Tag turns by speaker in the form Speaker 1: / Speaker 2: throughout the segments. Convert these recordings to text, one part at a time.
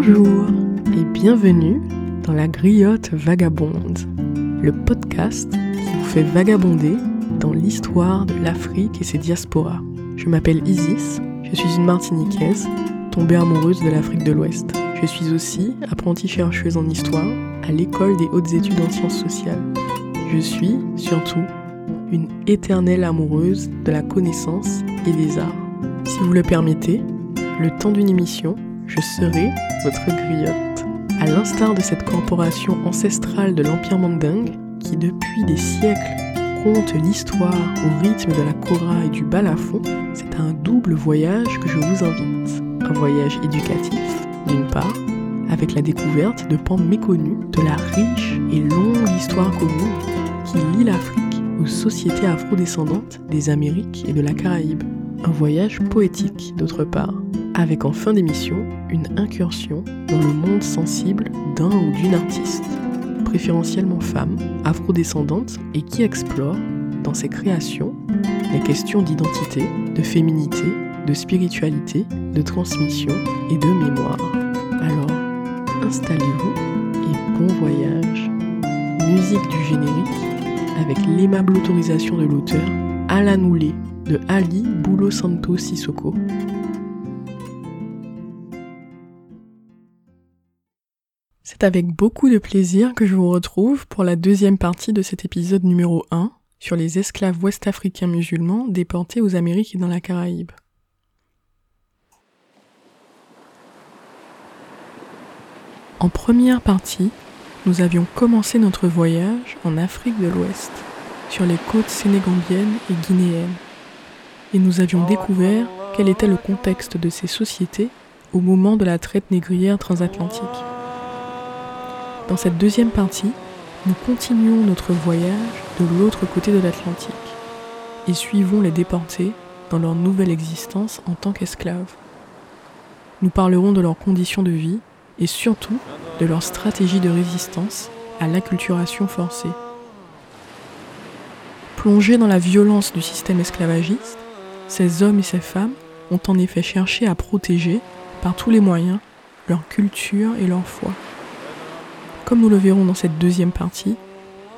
Speaker 1: Bonjour et bienvenue dans la griotte vagabonde, le podcast qui vous fait vagabonder dans l'histoire de l'Afrique et ses diasporas. Je m'appelle Isis, je suis une Martiniquaise tombée amoureuse de l'Afrique de l'Ouest. Je suis aussi apprentie chercheuse en histoire à l'école des hautes études en sciences sociales. Je suis, surtout, une éternelle amoureuse de la connaissance et des arts. Si vous le permettez, le temps d'une émission, je serai votre griotte. À l'instar de cette corporation ancestrale de l'Empire mandingue, qui depuis des siècles compte l'histoire au rythme de la kora et du balafon, c'est un double voyage que je vous invite. Un voyage éducatif, d'une part, avec la découverte de pans méconnus de la riche et longue histoire commune qui lie l'Afrique aux sociétés afrodescendantes des Amériques et de la Caraïbe. Un voyage poétique, d'autre part, avec en fin d'émission une incursion dans le monde sensible d'un ou d'une artiste, préférentiellement femme, afrodescendante et qui explore, dans ses créations, les questions d'identité, de féminité, de spiritualité, de transmission et de mémoire. Alors, installez-vous et bon voyage. Musique du générique avec l'aimable autorisation de l'auteur Alan Oulé de Ali Boulo Santo Sissoko. C'est avec beaucoup de plaisir que je vous retrouve pour la deuxième partie de cet épisode numéro 1 sur les esclaves ouest-africains musulmans déportés aux Amériques et dans la Caraïbe. En première partie, nous avions commencé notre voyage en Afrique de l'Ouest, sur les côtes sénégambiennes et guinéennes, et nous avions découvert quel était le contexte de ces sociétés au moment de la traite négrière transatlantique. Dans cette deuxième partie, nous continuons notre voyage de l'autre côté de l'Atlantique et suivons les déportés dans leur nouvelle existence en tant qu'esclaves. Nous parlerons de leurs conditions de vie et surtout de leur stratégie de résistance à l'acculturation forcée. Plongés dans la violence du système esclavagiste, ces hommes et ces femmes ont en effet cherché à protéger, par tous les moyens, leur culture et leur foi. Comme nous le verrons dans cette deuxième partie,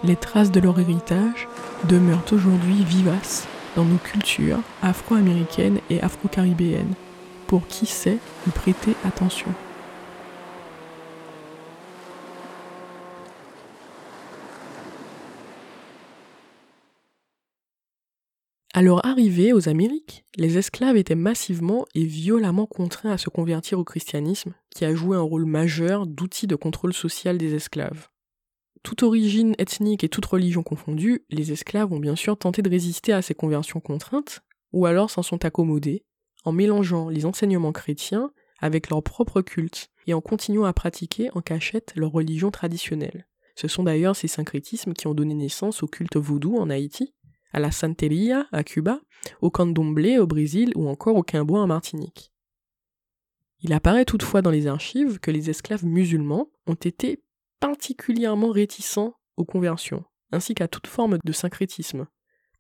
Speaker 1: les traces de leur héritage demeurent aujourd'hui vivaces dans nos cultures afro-américaines et afro-caribéennes, pour qui sait y prêter attention? À leur arrivée aux Amériques, les esclaves étaient massivement et violemment contraints à se convertir au christianisme, qui a joué un rôle majeur d'outil de contrôle social des esclaves. Toute origine ethnique et toute religion confondue, les esclaves ont bien sûr tenté de résister à ces conversions contraintes, ou alors s'en sont accommodés, en mélangeant les enseignements chrétiens avec leur propre culte, et en continuant à pratiquer en cachette leur religion traditionnelle. Ce sont d'ailleurs ces syncrétismes qui ont donné naissance au culte vaudou en Haïti, à la Santeria à Cuba, au candomblé au Brésil ou encore au quimbo en Martinique. Il apparaît toutefois dans les archives que les esclaves musulmans ont été particulièrement réticents aux conversions, ainsi qu'à toute forme de syncrétisme,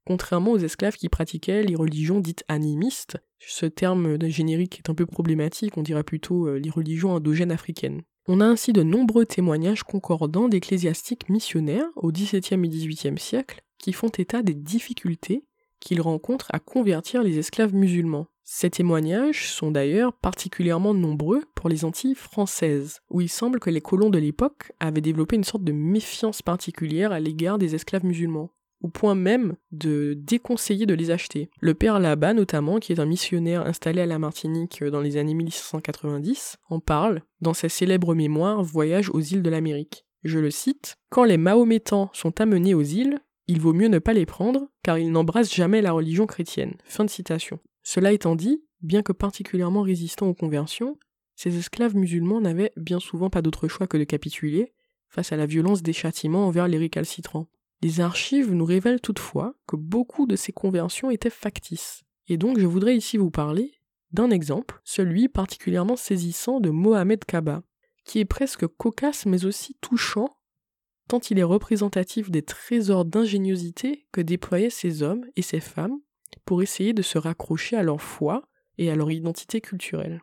Speaker 1: contrairement aux esclaves qui pratiquaient les religions dites animistes, ce terme générique est un peu problématique, on dirait plutôt euh, les religions endogènes africaines. On a ainsi de nombreux témoignages concordants d'ecclésiastiques missionnaires au XVIIe et XVIIIe siècle qui font état des difficultés qu'ils rencontrent à convertir les esclaves musulmans. Ces témoignages sont d'ailleurs particulièrement nombreux pour les Antilles françaises, où il semble que les colons de l'époque avaient développé une sorte de méfiance particulière à l'égard des esclaves musulmans, au point même de déconseiller de les acheter. Le père Labat notamment, qui est un missionnaire installé à la Martinique dans les années 1690, en parle dans sa célèbre mémoire Voyage aux îles de l'Amérique. Je le cite, Quand les Mahométans sont amenés aux îles, il vaut mieux ne pas les prendre, car ils n'embrassent jamais la religion chrétienne. Fin de citation. Cela étant dit, bien que particulièrement résistants aux conversions, ces esclaves musulmans n'avaient bien souvent pas d'autre choix que de capituler face à la violence des châtiments envers les récalcitrants. Les archives nous révèlent toutefois que beaucoup de ces conversions étaient factices. Et donc je voudrais ici vous parler d'un exemple, celui particulièrement saisissant de Mohamed Kaba, qui est presque cocasse mais aussi touchant tant il est représentatif des trésors d'ingéniosité que déployaient ces hommes et ces femmes pour essayer de se raccrocher à leur foi et à leur identité culturelle.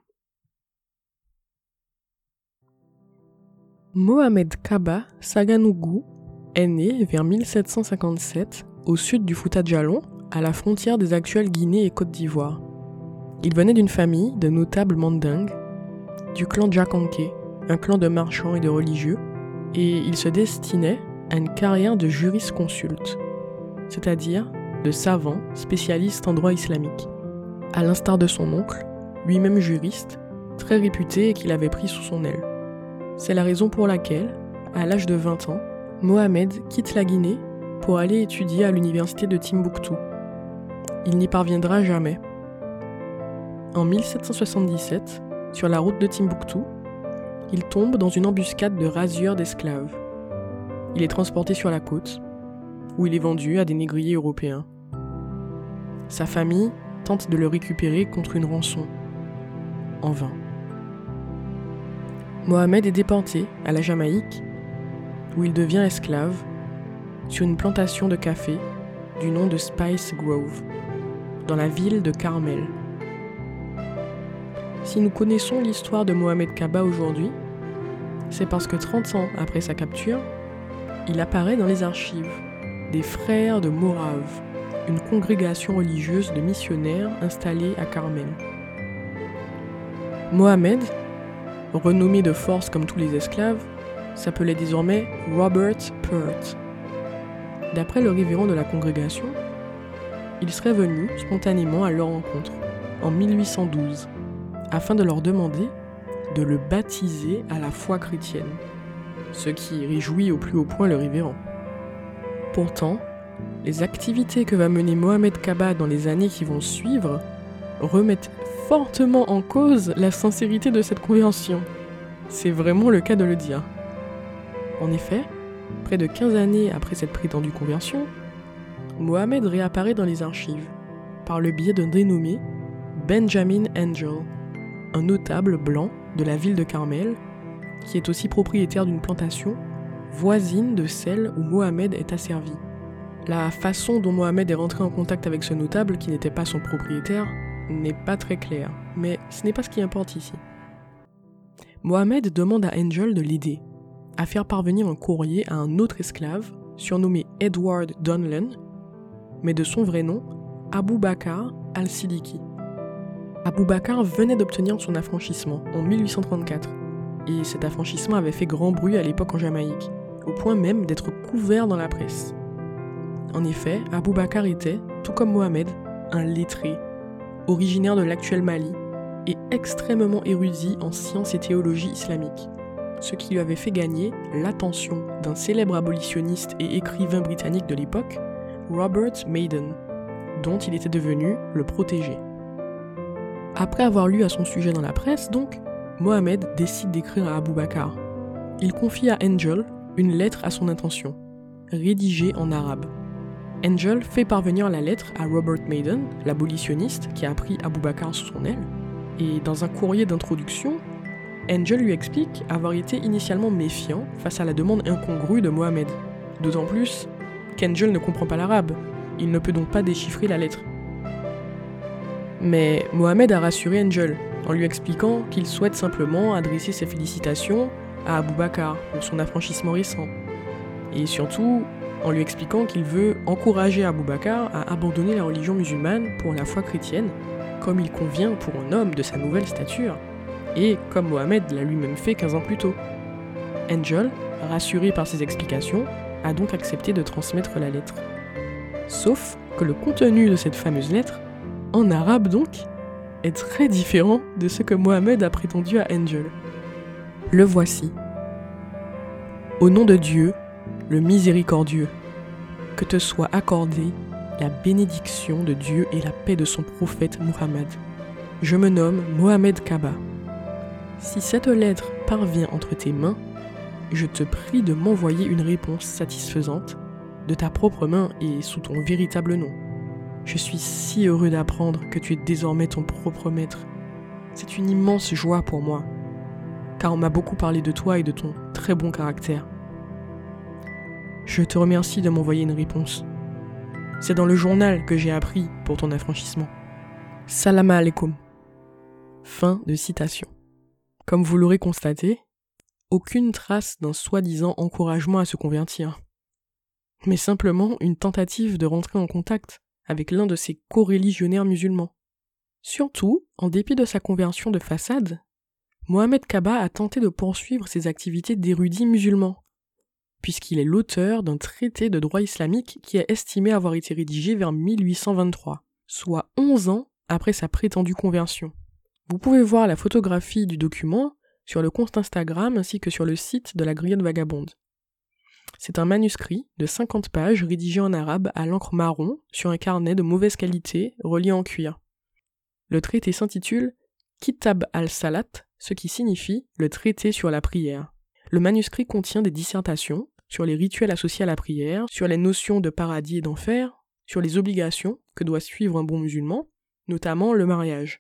Speaker 1: Mohamed Kaba Saganougou est né vers 1757 au sud du Fouta Djallon, à la frontière des actuelles Guinée et Côte d'Ivoire. Il venait d'une famille de notables mandingues, du clan Djakanké, un clan de marchands et de religieux, et il se destinait à une carrière de juriste-consulte, c'est-à-dire de savant spécialiste en droit islamique. À l'instar de son oncle, lui-même juriste, très réputé et qu'il avait pris sous son aile. C'est la raison pour laquelle, à l'âge de 20 ans, Mohamed quitte la Guinée pour aller étudier à l'université de Timbuktu. Il n'y parviendra jamais. En 1777, sur la route de Timbuktu, il tombe dans une embuscade de rasures d'esclaves. Il est transporté sur la côte, où il est vendu à des négriers européens. Sa famille tente de le récupérer contre une rançon. En vain. Mohamed est déporté à la Jamaïque, où il devient esclave, sur une plantation de café du nom de Spice Grove, dans la ville de Carmel. Si nous connaissons l'histoire de Mohamed Kaba aujourd'hui, c'est parce que 30 ans après sa capture, il apparaît dans les archives des frères de Morave, une congrégation religieuse de missionnaires installée à Carmel. Mohamed, renommé de force comme tous les esclaves, s'appelait désormais Robert Pert. D'après le révérend de la congrégation, il serait venu spontanément à leur rencontre, en 1812, afin de leur demander de le baptiser à la foi chrétienne, ce qui réjouit au plus haut point le révérend. Pourtant, les activités que va mener Mohamed Kaba dans les années qui vont suivre remettent fortement en cause la sincérité de cette conversion. C'est vraiment le cas de le dire. En effet, près de 15 années après cette prétendue conversion, Mohamed réapparaît dans les archives par le biais d'un dénommé Benjamin Angel, un notable blanc de la ville de Carmel, qui est aussi propriétaire d'une plantation voisine de celle où Mohamed est asservi. La façon dont Mohamed est rentré en contact avec ce notable qui n'était pas son propriétaire n'est pas très claire, mais ce n'est pas ce qui importe ici. Mohamed demande à Angel de l'aider, à faire parvenir un courrier à un autre esclave, surnommé Edward Donlan, mais de son vrai nom, Abu Bakr al-Siddiqui. Abu Bakr venait d'obtenir son affranchissement en 1834, et cet affranchissement avait fait grand bruit à l'époque en Jamaïque, au point même d'être couvert dans la presse. En effet, Abu Bakr était, tout comme Mohamed, un lettré, originaire de l'actuel Mali, et extrêmement érudit en sciences et théologie islamique ce qui lui avait fait gagner l'attention d'un célèbre abolitionniste et écrivain britannique de l'époque, Robert Maiden, dont il était devenu le protégé. Après avoir lu à son sujet dans la presse, donc, Mohamed décide d'écrire à Abu Bakr. Il confie à Angel une lettre à son intention, rédigée en arabe. Angel fait parvenir la lettre à Robert Maiden, l'abolitionniste qui a pris Abu Bakr sous son aile, et dans un courrier d'introduction, Angel lui explique avoir été initialement méfiant face à la demande incongrue de Mohamed. D'autant plus qu'Angel ne comprend pas l'arabe, il ne peut donc pas déchiffrer la lettre. Mais Mohamed a rassuré Angel en lui expliquant qu'il souhaite simplement adresser ses félicitations à Abou Bakar pour son affranchissement récent. Et surtout, en lui expliquant qu'il veut encourager Abou Bakar à abandonner la religion musulmane pour la foi chrétienne, comme il convient pour un homme de sa nouvelle stature et comme Mohamed l'a lui-même fait 15 ans plus tôt. Angel, rassuré par ces explications, a donc accepté de transmettre la lettre. Sauf que le contenu de cette fameuse lettre, en arabe donc, est très différent de ce que Mohamed a prétendu à Angel. Le voici. Au nom de Dieu, le miséricordieux, que te soit accordée la bénédiction de Dieu et la paix de son prophète Muhammad. Je me nomme Mohamed Kaba. Si cette lettre parvient entre tes mains, je te prie de m'envoyer une réponse satisfaisante de ta propre main et sous ton véritable nom. Je suis si heureux d'apprendre que tu es désormais ton propre maître. C'est une immense joie pour moi, car on m'a beaucoup parlé de toi et de ton très bon caractère. Je te remercie de m'envoyer une réponse. C'est dans le journal que j'ai appris pour ton affranchissement. Salam alaikum. Fin de citation. Comme vous l'aurez constaté, aucune trace d'un soi-disant encouragement à se convertir, mais simplement une tentative de rentrer en contact avec l'un de ces co-religionnaires musulmans. Surtout, en dépit de sa conversion de façade, Mohamed Kaba a tenté de poursuivre ses activités d'érudit musulman, puisqu'il est l'auteur d'un traité de droit islamique qui est estimé avoir été rédigé vers 1823, soit 11 ans après sa prétendue conversion. Vous pouvez voir la photographie du document sur le compte Instagram ainsi que sur le site de la Grillade Vagabonde. C'est un manuscrit de 50 pages rédigé en arabe à l'encre marron sur un carnet de mauvaise qualité relié en cuir. Le traité s'intitule Kitab al-Salat, ce qui signifie le traité sur la prière. Le manuscrit contient des dissertations sur les rituels associés à la prière, sur les notions de paradis et d'enfer, sur les obligations que doit suivre un bon musulman, notamment le mariage.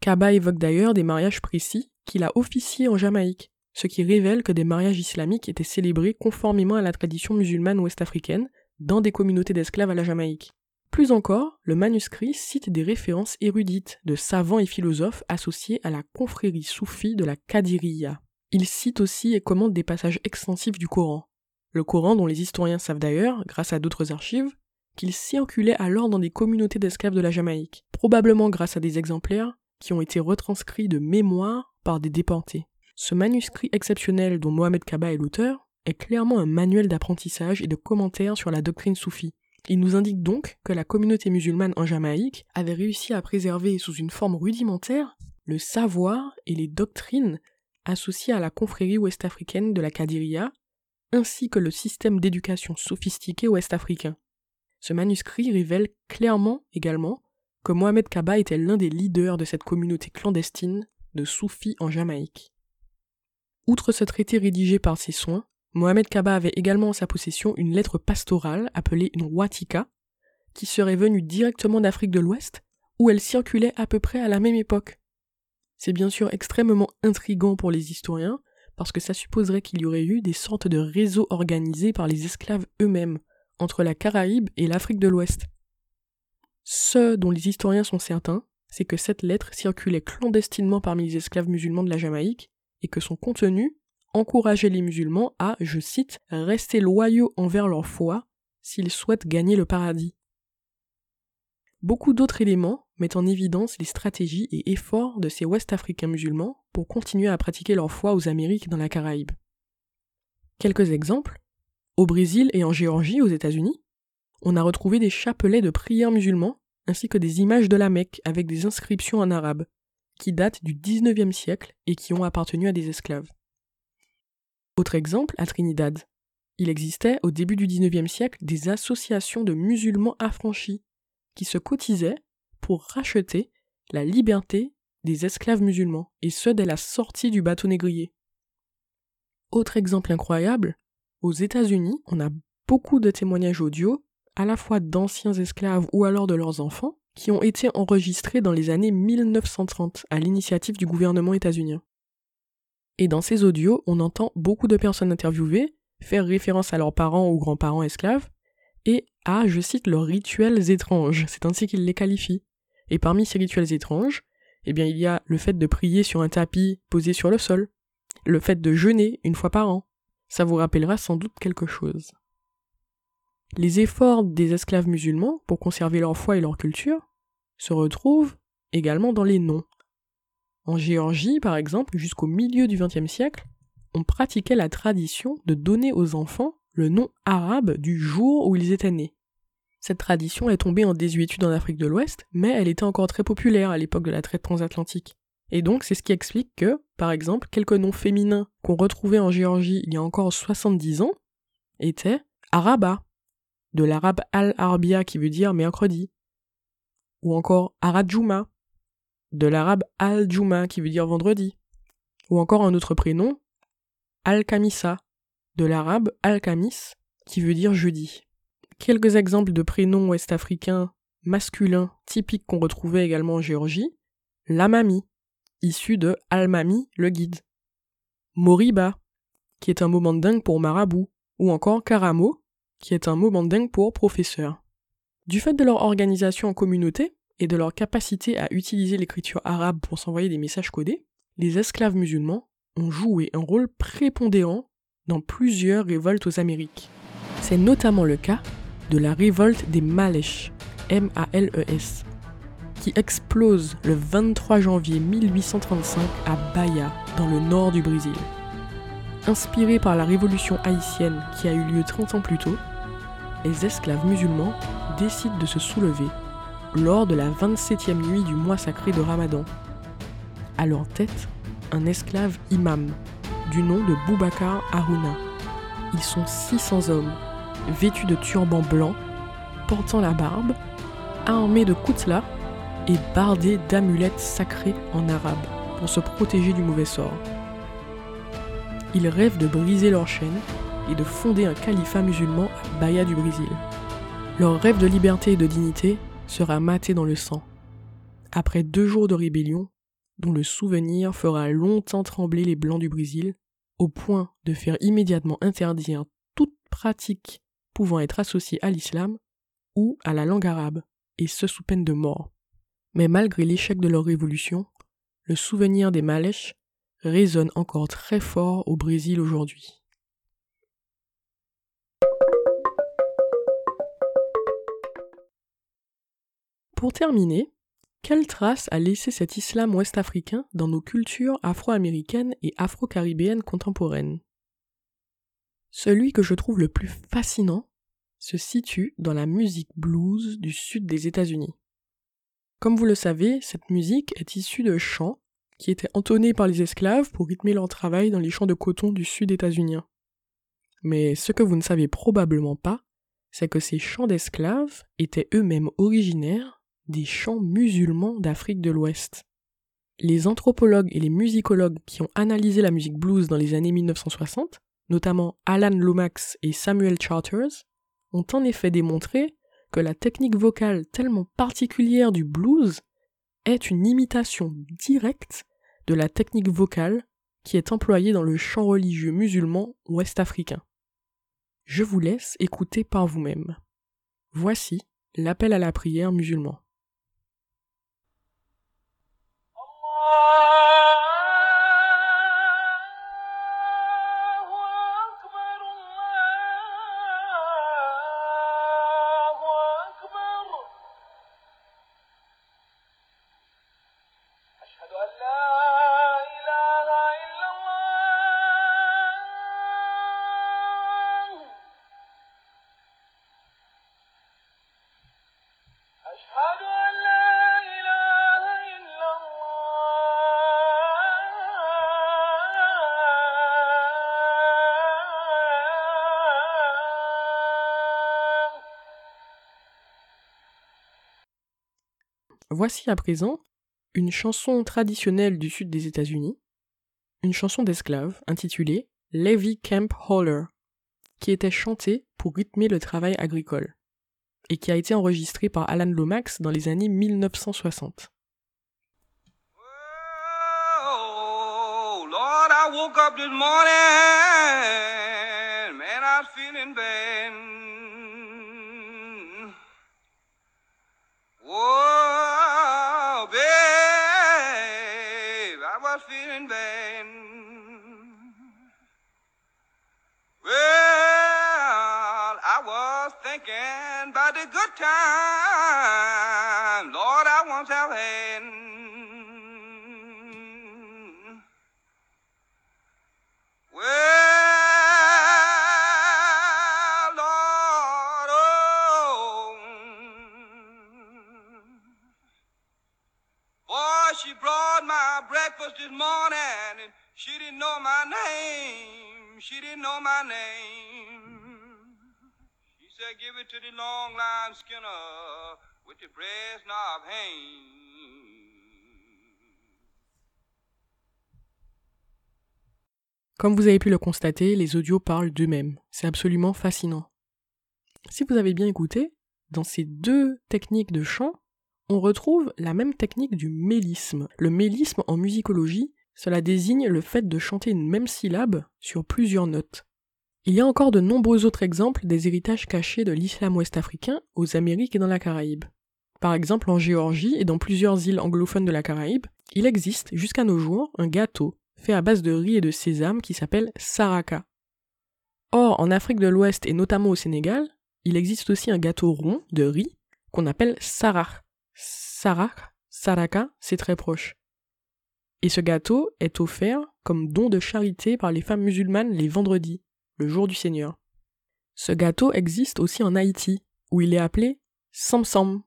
Speaker 1: Kaba évoque d'ailleurs des mariages précis qu'il a officiés en Jamaïque, ce qui révèle que des mariages islamiques étaient célébrés conformément à la tradition musulmane ouest-africaine dans des communautés d'esclaves à la Jamaïque. Plus encore, le manuscrit cite des références érudites de savants et philosophes associés à la confrérie soufie de la Kadiriya. Il cite aussi et commente des passages extensifs du Coran. Le Coran dont les historiens savent d'ailleurs, grâce à d'autres archives, qu'il circulait alors dans des communautés d'esclaves de la Jamaïque, probablement grâce à des exemplaires qui ont été retranscrits de mémoire par des déportés. Ce manuscrit exceptionnel dont Mohamed Kaba est l'auteur est clairement un manuel d'apprentissage et de commentaires sur la doctrine soufie. Il nous indique donc que la communauté musulmane en Jamaïque avait réussi à préserver sous une forme rudimentaire le savoir et les doctrines associées à la confrérie ouest-africaine de la Kadiria, ainsi que le système d'éducation sophistiqué ouest-africain. Ce manuscrit révèle clairement également que Mohamed Kaba était l'un des leaders de cette communauté clandestine de soufis en Jamaïque. Outre ce traité rédigé par ses soins, Mohamed Kaba avait également en sa possession une lettre pastorale appelée une Watika, qui serait venue directement d'Afrique de l'Ouest, où elle circulait à peu près à la même époque. C'est bien sûr extrêmement intrigant pour les historiens, parce que ça supposerait qu'il y aurait eu des sortes de réseaux organisés par les esclaves eux-mêmes, entre la Caraïbe et l'Afrique de l'Ouest. Ce dont les historiens sont certains, c'est que cette lettre circulait clandestinement parmi les esclaves musulmans de la Jamaïque, et que son contenu encourageait les musulmans à, je cite, rester loyaux envers leur foi s'ils souhaitent gagner le paradis. Beaucoup d'autres éléments mettent en évidence les stratégies et efforts de ces Ouest-Africains musulmans pour continuer à pratiquer leur foi aux Amériques et dans la Caraïbe. Quelques exemples. Au Brésil et en Géorgie, aux États-Unis, on a retrouvé des chapelets de prières musulmans ainsi que des images de la Mecque avec des inscriptions en arabe, qui datent du XIXe siècle et qui ont appartenu à des esclaves. Autre exemple, à Trinidad. Il existait au début du XIXe siècle des associations de musulmans affranchis qui se cotisaient pour racheter la liberté des esclaves musulmans, et ce dès la sortie du bateau négrier. Autre exemple incroyable, aux États-Unis, on a beaucoup de témoignages audio, à la fois d'anciens esclaves ou alors de leurs enfants, qui ont été enregistrés dans les années 1930 à l'initiative du gouvernement états-unien. Et dans ces audios, on entend beaucoup de personnes interviewées faire référence à leurs parents ou grands-parents esclaves et à, je cite, leurs rituels étranges, c'est ainsi qu'ils les qualifient. Et parmi ces rituels étranges, eh bien, il y a le fait de prier sur un tapis posé sur le sol, le fait de jeûner une fois par an. Ça vous rappellera sans doute quelque chose. Les efforts des esclaves musulmans pour conserver leur foi et leur culture se retrouvent également dans les noms. En Géorgie, par exemple, jusqu'au milieu du XXe siècle, on pratiquait la tradition de donner aux enfants le nom arabe du jour où ils étaient nés. Cette tradition est tombée en désuétude en Afrique de l'Ouest, mais elle était encore très populaire à l'époque de la traite transatlantique. Et donc c'est ce qui explique que, par exemple, quelques noms féminins qu'on retrouvait en Géorgie il y a encore 70 ans étaient Araba, de l'arabe al-arbia qui veut dire mercredi, ou encore Aradjouma, de l'arabe al-juma qui veut dire vendredi, ou encore un autre prénom, al-kamisa, de l'arabe al-kamis qui veut dire jeudi. Quelques exemples de prénoms ouest-africains masculins typiques qu'on retrouvait également en Géorgie, l'amami, issu de al-mami, le guide, moriba, qui est un mot mandingue pour marabout, ou encore karamo, qui est un mot mandingue pour professeur. Du fait de leur organisation en communauté et de leur capacité à utiliser l'écriture arabe pour s'envoyer des messages codés, les esclaves musulmans ont joué un rôle prépondérant dans plusieurs révoltes aux Amériques. C'est notamment le cas de la révolte des Males, M-A-L-E-S, qui explose le 23 janvier 1835 à Bahia, dans le nord du Brésil. Inspirée par la révolution haïtienne qui a eu lieu 30 ans plus tôt, les esclaves musulmans décident de se soulever lors de la 27e nuit du mois sacré de Ramadan. À leur tête, un esclave imam, du nom de Boubacar Haruna. Ils sont 600 hommes, vêtus de turbans blancs, portant la barbe, armés de koutla et bardés d'amulettes sacrées en arabe pour se protéger du mauvais sort. Ils rêvent de briser leurs chaînes et de fonder un califat musulman à Bahia du Brésil. Leur rêve de liberté et de dignité sera maté dans le sang. Après deux jours de rébellion, dont le souvenir fera longtemps trembler les Blancs du Brésil, au point de faire immédiatement interdire toute pratique pouvant être associée à l'islam ou à la langue arabe, et ce sous peine de mort. Mais malgré l'échec de leur révolution, le souvenir des Malèches résonne encore très fort au Brésil aujourd'hui. Pour terminer, quelle trace a laissé cet islam ouest-africain dans nos cultures afro-américaines et afro-caribéennes contemporaines? Celui que je trouve le plus fascinant se situe dans la musique blues du sud des États-Unis. Comme vous le savez, cette musique est issue de chants qui étaient entonnés par les esclaves pour rythmer leur travail dans les champs de coton du sud états-unien. Mais ce que vous ne savez probablement pas, c'est que ces chants d'esclaves étaient eux-mêmes originaires des chants musulmans d'Afrique de l'Ouest. Les anthropologues et les musicologues qui ont analysé la musique blues dans les années 1960, notamment Alan Lomax et Samuel Charters, ont en effet démontré que la technique vocale tellement particulière du blues est une imitation directe de la technique vocale qui est employée dans le chant religieux musulman ouest-africain. Je vous laisse écouter par vous-même. Voici l'appel à la prière musulman. Voici à présent une chanson traditionnelle du sud des États-Unis, une chanson d'esclaves intitulée Levy Camp Holler, qui était chantée pour rythmer le travail agricole, et qui a été enregistrée par Alan Lomax dans les années 1960.
Speaker 2: time. Lord, I want salvation. Well, Lord, oh, boy, she brought my breakfast this morning, and she didn't know my name. She didn't know my name.
Speaker 1: Comme vous avez pu le constater, les audios parlent d'eux-mêmes. C'est absolument fascinant. Si vous avez bien écouté, dans ces deux techniques de chant, on retrouve la même technique du mélisme. Le mélisme en musicologie, cela désigne le fait de chanter une même syllabe sur plusieurs notes. Il y a encore de nombreux autres exemples des héritages cachés de l'islam ouest-africain aux Amériques et dans la Caraïbe. Par exemple, en Géorgie et dans plusieurs îles anglophones de la Caraïbe, il existe jusqu'à nos jours un gâteau fait à base de riz et de sésame qui s'appelle saraka. Or, en Afrique de l'Ouest et notamment au Sénégal, il existe aussi un gâteau rond de riz qu'on appelle sarah. Sarah, saraka, c'est très proche. Et ce gâteau est offert comme don de charité par les femmes musulmanes les vendredis, le jour du Seigneur. Ce gâteau existe aussi en Haïti, où il est appelé samsam,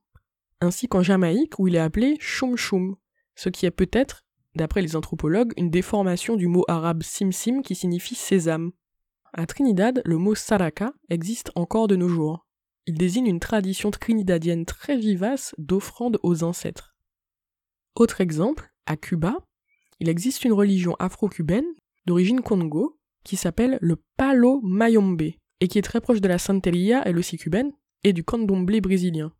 Speaker 1: ainsi qu'en Jamaïque, où il est appelé choum choum, ce qui est peut-être, d'après les anthropologues, une déformation du mot arabe simsim qui signifie sésame. À Trinidad, le mot saraka existe encore de nos jours. Il désigne une tradition trinidadienne très vivace d'offrande aux ancêtres. Autre exemple, à Cuba, il existe une religion afro-cubaine d'origine Congo qui s'appelle le Palo Mayombe et qui est très proche de la Santeria, elle aussi cubaine, et du candomblé brésilien.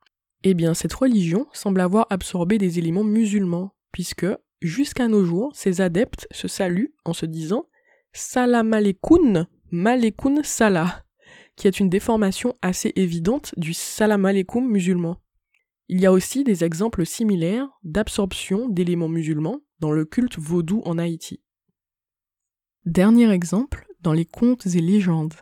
Speaker 1: Eh bien, cette religion semble avoir absorbé des éléments musulmans, puisque, jusqu'à nos jours, ses adeptes se saluent en se disant Salam alaikum, malekun salah, qui est une déformation assez évidente du salam musulman. Il y a aussi des exemples similaires d'absorption d'éléments musulmans dans le culte vaudou en Haïti. Dernier exemple, dans les contes et légendes.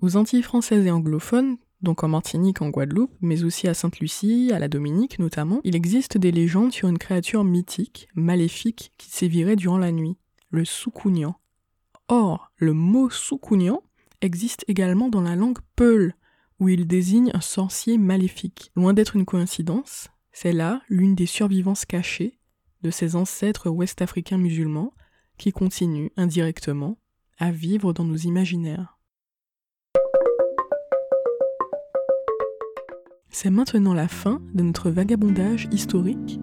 Speaker 1: Aux Antilles françaises et anglophones, donc en Martinique, en Guadeloupe, mais aussi à Sainte-Lucie, à la Dominique notamment, il existe des légendes sur une créature mythique, maléfique, qui sévirait durant la nuit, le soukounian. Or, le mot soukounian existe également dans la langue peul, où il désigne un sorcier maléfique. Loin d'être une coïncidence, c'est là l'une des survivances cachées de ses ancêtres ouest-africains musulmans qui continuent indirectement à vivre dans nos imaginaires. C'est maintenant la fin de notre vagabondage historique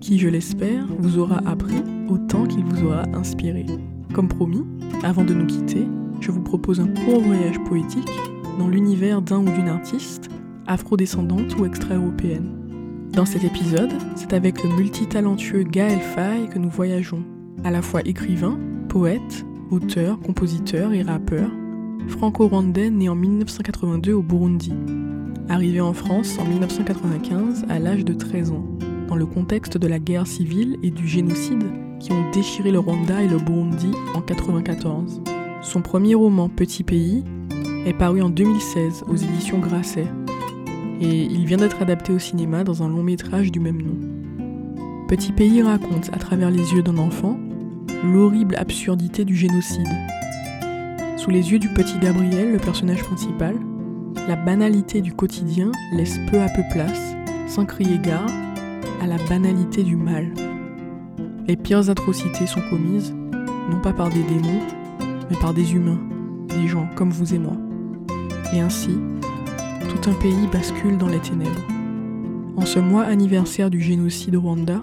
Speaker 1: qui, je l'espère, vous aura appris autant qu'il vous aura inspiré. Comme promis, avant de nous quitter, je vous propose un court voyage poétique dans l'univers d'un ou d'une artiste, afrodescendante ou extra-européenne. Dans cet épisode, c'est avec le multitalentueux Gaël Faye que nous voyageons, à la fois écrivain, poète, auteur, compositeur et rappeur, franco-rwandais né en 1982 au Burundi, arrivé en France en 1995 à l'âge de 13 ans, dans le contexte de la guerre civile et du génocide qui ont déchiré le Rwanda et le Burundi en 1994. Son premier roman Petit Pays est paru en 2016 aux éditions Grasset et il vient d'être adapté au cinéma dans un long métrage du même nom. Petit Pays raconte, à travers les yeux d'un enfant, l'horrible absurdité du génocide. Sous les yeux du petit Gabriel, le personnage principal, la banalité du quotidien laisse peu à peu place, sans crier gare, à la banalité du mal. Les pires atrocités sont commises, non pas par des démons, mais par des humains, des gens comme vous et moi. Et ainsi, tout un pays bascule dans les ténèbres. En ce mois anniversaire du génocide Rwanda,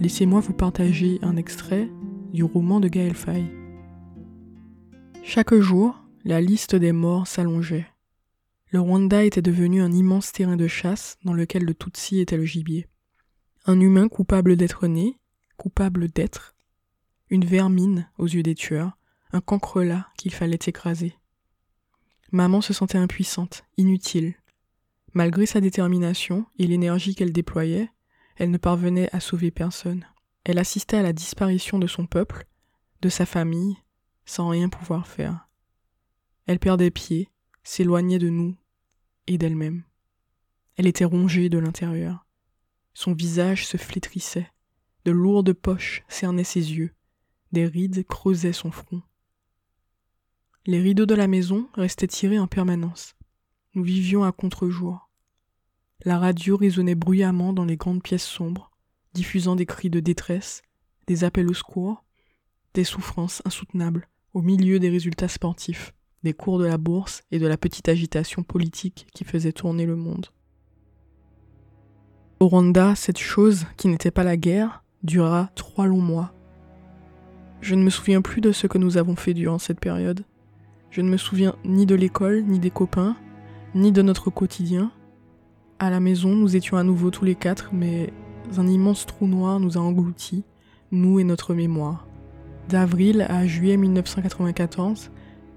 Speaker 1: laissez-moi vous partager un extrait du roman de Gaël Faye. Chaque jour, la liste des morts s'allongeait. Le Rwanda était devenu un immense terrain de chasse dans lequel le Tutsi était le gibier. Un humain coupable d'être né, coupable d'être, une vermine aux yeux des tueurs, un cancrelat qu'il fallait écraser. Maman se sentait impuissante, inutile. Malgré sa détermination et l'énergie qu'elle déployait, elle ne parvenait à sauver personne. Elle assistait à la disparition de son peuple, de sa famille, sans rien pouvoir faire. Elle perdait pied, s'éloignait de nous et d'elle-même. Elle était rongée de l'intérieur. Son visage se flétrissait, de lourdes poches cernaient ses yeux, des rides creusaient son front. Les rideaux de la maison restaient tirés en permanence. Nous vivions à contre-jour. La radio résonnait bruyamment dans les grandes pièces sombres, diffusant des cris de détresse, des appels au secours, des souffrances insoutenables au milieu des résultats sportifs, des cours de la bourse et de la petite agitation politique qui faisait tourner le monde. Au Rwanda, cette chose, qui n'était pas la guerre, dura trois longs mois. Je ne me souviens plus de ce que nous avons fait durant cette période. Je ne me souviens ni de l'école, ni des copains, ni de notre quotidien. À la maison, nous étions à nouveau tous les quatre, mais un immense trou noir nous a engloutis, nous et notre mémoire. D'avril à juillet 1994,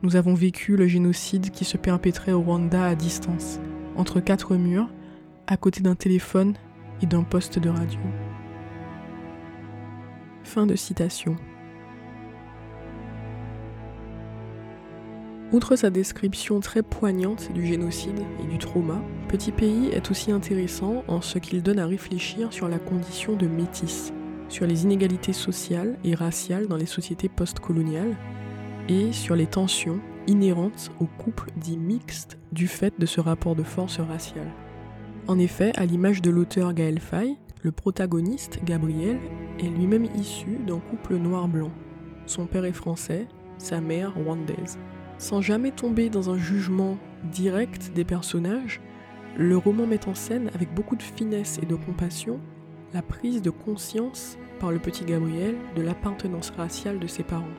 Speaker 1: nous avons vécu le génocide qui se perpétrait au Rwanda à distance, entre quatre murs, à côté d'un téléphone et d'un poste de radio. Fin de citation. Outre sa description très poignante du génocide et du trauma, Petit Pays est aussi intéressant en ce qu'il donne à réfléchir sur la condition de métis, sur les inégalités sociales et raciales dans les sociétés postcoloniales, et sur les tensions inhérentes aux couples dits mixtes du fait de ce rapport de force racial. En effet, à l'image de l'auteur Gaël Faye, le protagoniste, Gabriel, est lui-même issu d'un couple noir-blanc. Son père est français, sa mère rwandaise. Sans jamais tomber dans un jugement direct des personnages, le roman met en scène avec beaucoup de finesse et de compassion la prise de conscience par le petit Gabriel de l'appartenance raciale de ses parents.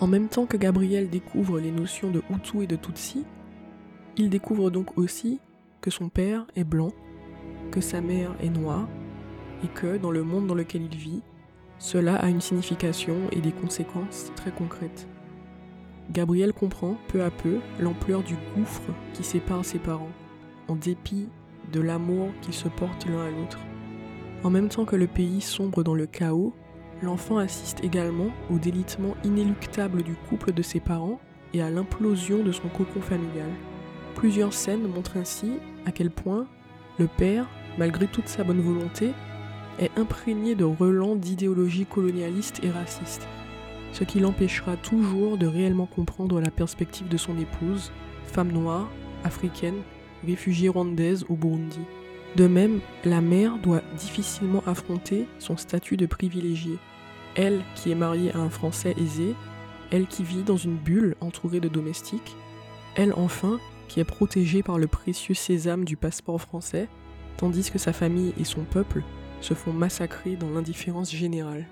Speaker 1: En même temps que Gabriel découvre les notions de Hutu et de Tutsi, il découvre donc aussi que son père est blanc, que sa mère est noire, et que dans le monde dans lequel il vit, cela a une signification et des conséquences très concrètes. Gabriel comprend peu à peu l'ampleur du gouffre qui sépare ses parents, en dépit de l'amour qu'ils se portent l'un à l'autre. En même temps que le pays sombre dans le chaos, l'enfant assiste également au délitement inéluctable du couple de ses parents et à l'implosion de son cocon familial. Plusieurs scènes montrent ainsi à quel point le père, malgré toute sa bonne volonté, est imprégné de relents d'idéologie colonialiste et raciste ce qui l'empêchera toujours de réellement comprendre la perspective de son épouse, femme noire, africaine, réfugiée rwandaise au Burundi. De même, la mère doit difficilement affronter son statut de privilégiée. Elle qui est mariée à un Français aisé, elle qui vit dans une bulle entourée de domestiques, elle enfin qui est protégée par le précieux sésame du passeport français, tandis que sa famille et son peuple se font massacrer dans l'indifférence générale.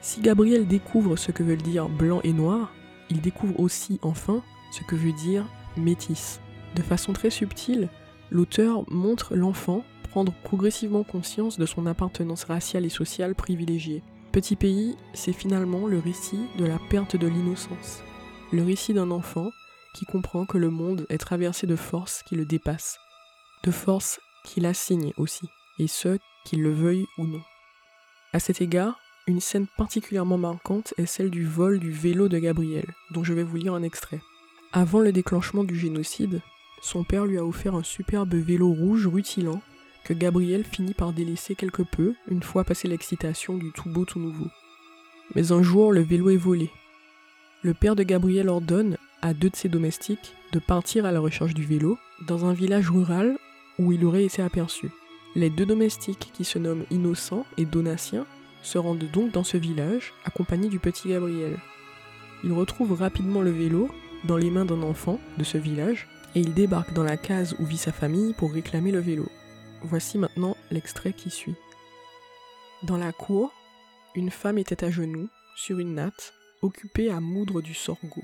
Speaker 1: Si Gabriel découvre ce que veut dire blanc et noir, il découvre aussi enfin ce que veut dire métis. De façon très subtile, l'auteur montre l'enfant prendre progressivement conscience de son appartenance raciale et sociale privilégiée. Petit pays, c'est finalement le récit de la perte de l'innocence. Le récit d'un enfant qui comprend que le monde est traversé de forces qui le dépassent, de forces qui l'assignent aussi, et ce, qu'il le veuille ou non. À cet égard, une scène particulièrement marquante est celle du vol du vélo de Gabriel, dont je vais vous lire un extrait. Avant le déclenchement du génocide, son père lui a offert un superbe vélo rouge rutilant que Gabriel finit par délaisser quelque peu une fois passé l'excitation du tout beau tout nouveau. Mais un jour, le vélo est volé. Le père de Gabriel ordonne à deux de ses domestiques de partir à la recherche du vélo dans un village rural où il aurait été aperçu. Les deux domestiques qui se nomment Innocent et Donatien se rendent donc dans ce village, accompagnés du petit Gabriel. Ils retrouvent rapidement le vélo dans les mains d'un enfant de ce village, et ils débarquent dans la case où vit sa famille pour réclamer le vélo. Voici maintenant l'extrait qui suit. Dans la cour, une femme était à genoux, sur une natte, occupée à moudre du sorgho.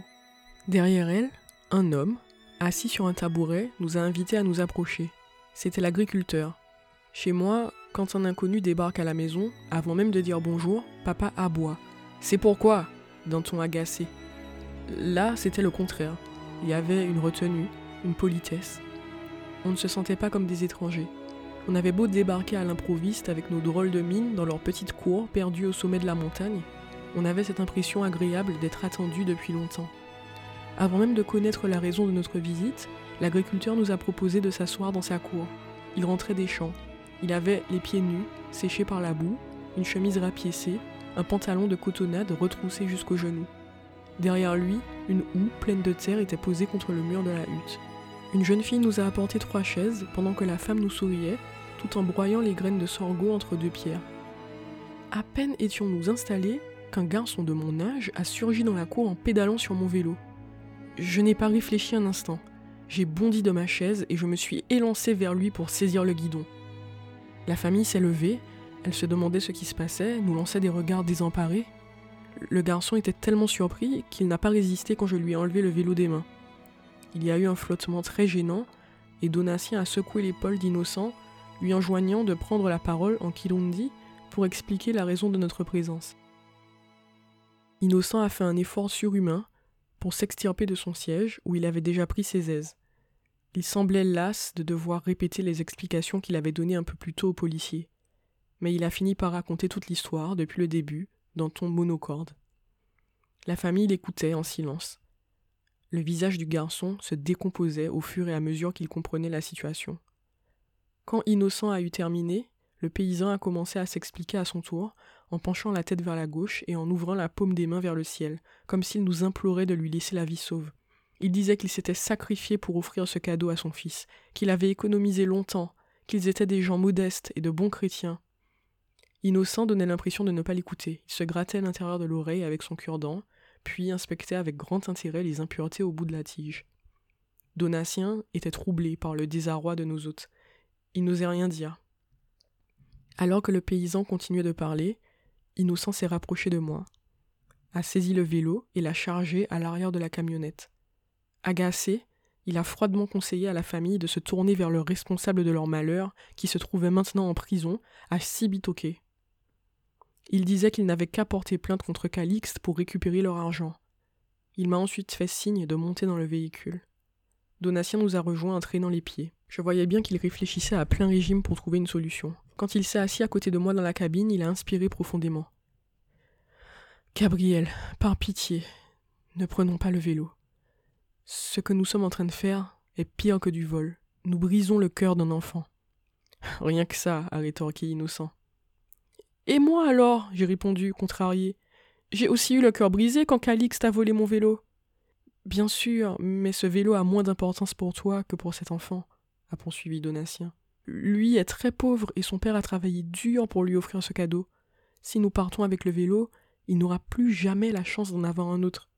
Speaker 1: Derrière elle, un homme, assis sur un tabouret, nous a invités à nous approcher. C'était l'agriculteur. Chez moi, quand un inconnu débarque à la maison, avant même de dire bonjour, papa aboie. C'est pourquoi d'un ton agacé. Là, c'était le contraire. Il y avait une retenue, une politesse. On ne se sentait pas comme des étrangers. On avait beau débarquer à l'improviste avec nos drôles de mines dans leur petite cour perdue au sommet de la montagne, on avait cette impression agréable d'être attendu depuis longtemps. Avant même de connaître la raison de notre visite, l'agriculteur nous a proposé de s'asseoir dans sa cour. Il rentrait des champs. Il avait les pieds nus, séchés par la boue, une chemise rapiécée, un pantalon de cotonnade retroussé jusqu'aux genoux. Derrière lui, une houe pleine de terre était posée contre le mur de la hutte. Une jeune fille nous a apporté trois chaises pendant que la femme nous souriait, tout en broyant les graines de sorgho entre deux pierres. À peine étions-nous installés qu'un garçon de mon âge a surgi dans la cour en pédalant sur mon vélo. Je n'ai pas réfléchi un instant. J'ai bondi de ma chaise et je me suis élancé vers lui pour saisir le guidon. La famille s'est levée, elle se demandait ce qui se passait, nous lançait des regards désemparés. Le garçon était tellement surpris qu'il n'a pas résisté quand je lui ai enlevé le vélo des mains. Il y a eu un flottement très gênant, et Donatien a secoué l'épaule d'Innocent, lui enjoignant de prendre la parole en Kirundi pour expliquer la raison de notre présence. Innocent a fait un effort surhumain pour s'extirper de son siège où il avait déjà pris ses aises. Il semblait las de devoir répéter les explications qu'il avait données un peu plus tôt au policier. Mais il a fini par raconter toute l'histoire, depuis le début, dans ton monocorde. La famille l'écoutait en silence. Le visage du garçon se décomposait au fur et à mesure qu'il comprenait la situation. Quand Innocent a eu terminé, le paysan a commencé à s'expliquer à son tour, en penchant la tête vers la gauche et en ouvrant la paume des mains vers le ciel, comme s'il nous implorait de lui laisser la vie sauve. Il disait qu'il s'était sacrifié pour offrir ce cadeau à son fils, qu'il avait économisé longtemps, qu'ils étaient des gens modestes et de bons chrétiens. Innocent donnait l'impression de ne pas l'écouter. Il se grattait l'intérieur de l'oreille avec son cure-dent, puis inspectait avec grand intérêt les impuretés au bout de la tige. Donatien était troublé par le désarroi de nos hôtes. Il n'osait rien dire. Alors que le paysan continuait de parler, Innocent s'est rapproché de moi, a saisi le vélo et l'a chargé à l'arrière de la camionnette. Agacé, il a froidement conseillé à la famille de se tourner vers le responsable de leur malheur, qui se trouvait maintenant en prison, à Sibitoke. Il disait qu'il n'avait qu'à porter plainte contre Calixte pour récupérer leur argent. Il m'a ensuite fait signe de monter dans le véhicule. Donatien nous a rejoints en traînant les pieds. Je voyais bien qu'il réfléchissait à plein régime pour trouver une solution. Quand il s'est assis à côté de moi dans la cabine, il a inspiré profondément. Gabriel, par pitié, ne prenons pas le vélo. Ce que nous sommes en train de faire est pire que du vol. Nous brisons le cœur d'un enfant. Rien que ça, a rétorqué Innocent. Et moi alors? j'ai répondu, contrarié. J'ai aussi eu le cœur brisé quand Calixte a volé mon vélo. Bien sûr, mais ce vélo a moins d'importance pour toi que pour cet enfant, a poursuivi Donatien. Lui est très pauvre et son père a travaillé dur pour lui offrir ce cadeau. Si nous partons avec le vélo, il n'aura plus jamais la chance d'en avoir un autre.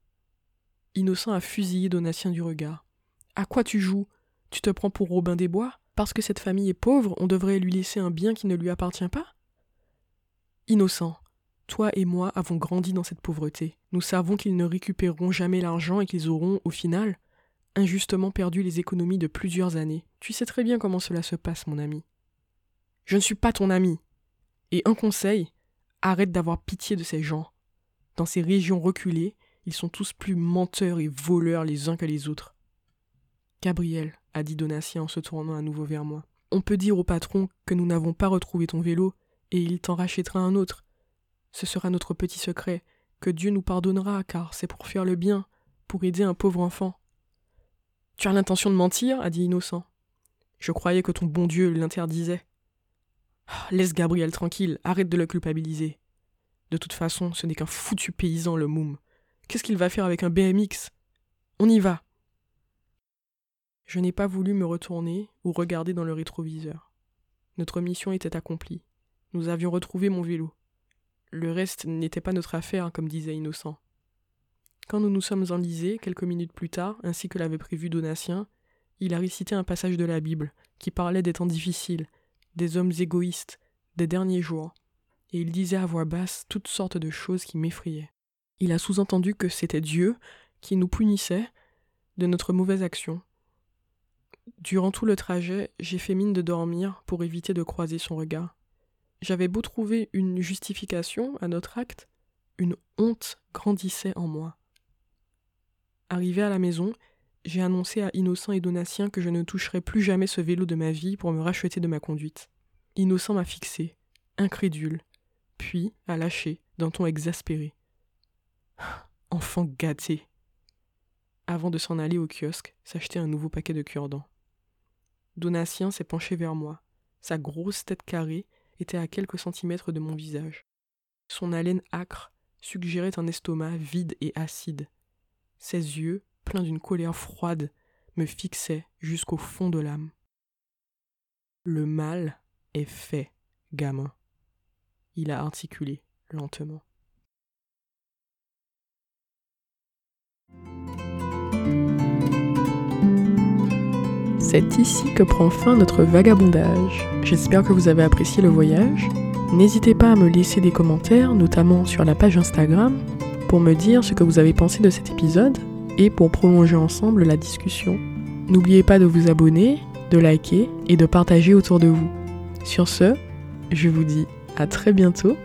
Speaker 1: Innocent a fusillé Donatien du regard. À quoi tu joues? Tu te prends pour Robin des Bois? Parce que cette famille est pauvre, on devrait lui laisser un bien qui ne lui appartient pas? Innocent, toi et moi avons grandi dans cette pauvreté. Nous savons qu'ils ne récupéreront jamais l'argent et qu'ils auront, au final, injustement perdu les économies de plusieurs années. Tu sais très bien comment cela se passe, mon ami. Je ne suis pas ton ami. Et un conseil, arrête d'avoir pitié de ces gens. Dans ces régions reculées, ils sont tous plus menteurs et voleurs les uns que les autres. Gabriel, a dit Donatien en se tournant à nouveau vers moi, on peut dire au patron que nous n'avons pas retrouvé ton vélo et il t'en rachètera un autre. Ce sera notre petit secret, que Dieu nous pardonnera, car c'est pour faire le bien, pour aider un pauvre enfant. Tu as l'intention de mentir a dit Innocent. Je croyais que ton bon Dieu l'interdisait. Ah, laisse Gabriel tranquille, arrête de le culpabiliser. De toute façon, ce n'est qu'un foutu paysan, le moum. Qu'est-ce qu'il va faire avec un BMX On y va. Je n'ai pas voulu me retourner ou regarder dans le rétroviseur. Notre mission était accomplie. Nous avions retrouvé mon vélo. Le reste n'était pas notre affaire, comme disait Innocent. Quand nous nous sommes enlisés, quelques minutes plus tard, ainsi que l'avait prévu Donatien, il a récité un passage de la Bible qui parlait des temps difficiles, des hommes égoïstes, des derniers jours, et il disait à voix basse toutes sortes de choses qui m'effrayaient. Il a sous-entendu que c'était Dieu qui nous punissait de notre mauvaise action. Durant tout le trajet, j'ai fait mine de dormir pour éviter de croiser son regard. J'avais beau trouver une justification à notre acte, une honte grandissait en moi. Arrivé à la maison, j'ai annoncé à Innocent et Donatien que je ne toucherais plus jamais ce vélo de ma vie pour me racheter de ma conduite. Innocent m'a fixé, incrédule, puis a lâché d'un ton exaspéré. Enfant gâté. Avant de s'en aller au kiosque, s'acheter un nouveau paquet de cure-dents. Donatien s'est penché vers moi, sa grosse tête carrée était à quelques centimètres de mon visage. Son haleine âcre suggérait un estomac vide et acide. Ses yeux, pleins d'une colère froide, me fixaient jusqu'au fond de l'âme. Le mal est fait, gamin. Il a articulé lentement. C'est ici que prend fin notre vagabondage. J'espère que vous avez apprécié le voyage. N'hésitez pas à me laisser des commentaires, notamment sur la page Instagram, pour me dire ce que vous avez pensé de cet épisode et pour prolonger ensemble la discussion. N'oubliez pas de vous abonner, de liker et de partager autour de vous. Sur ce, je vous dis à très bientôt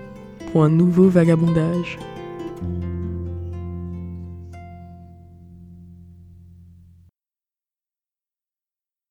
Speaker 1: pour un nouveau vagabondage.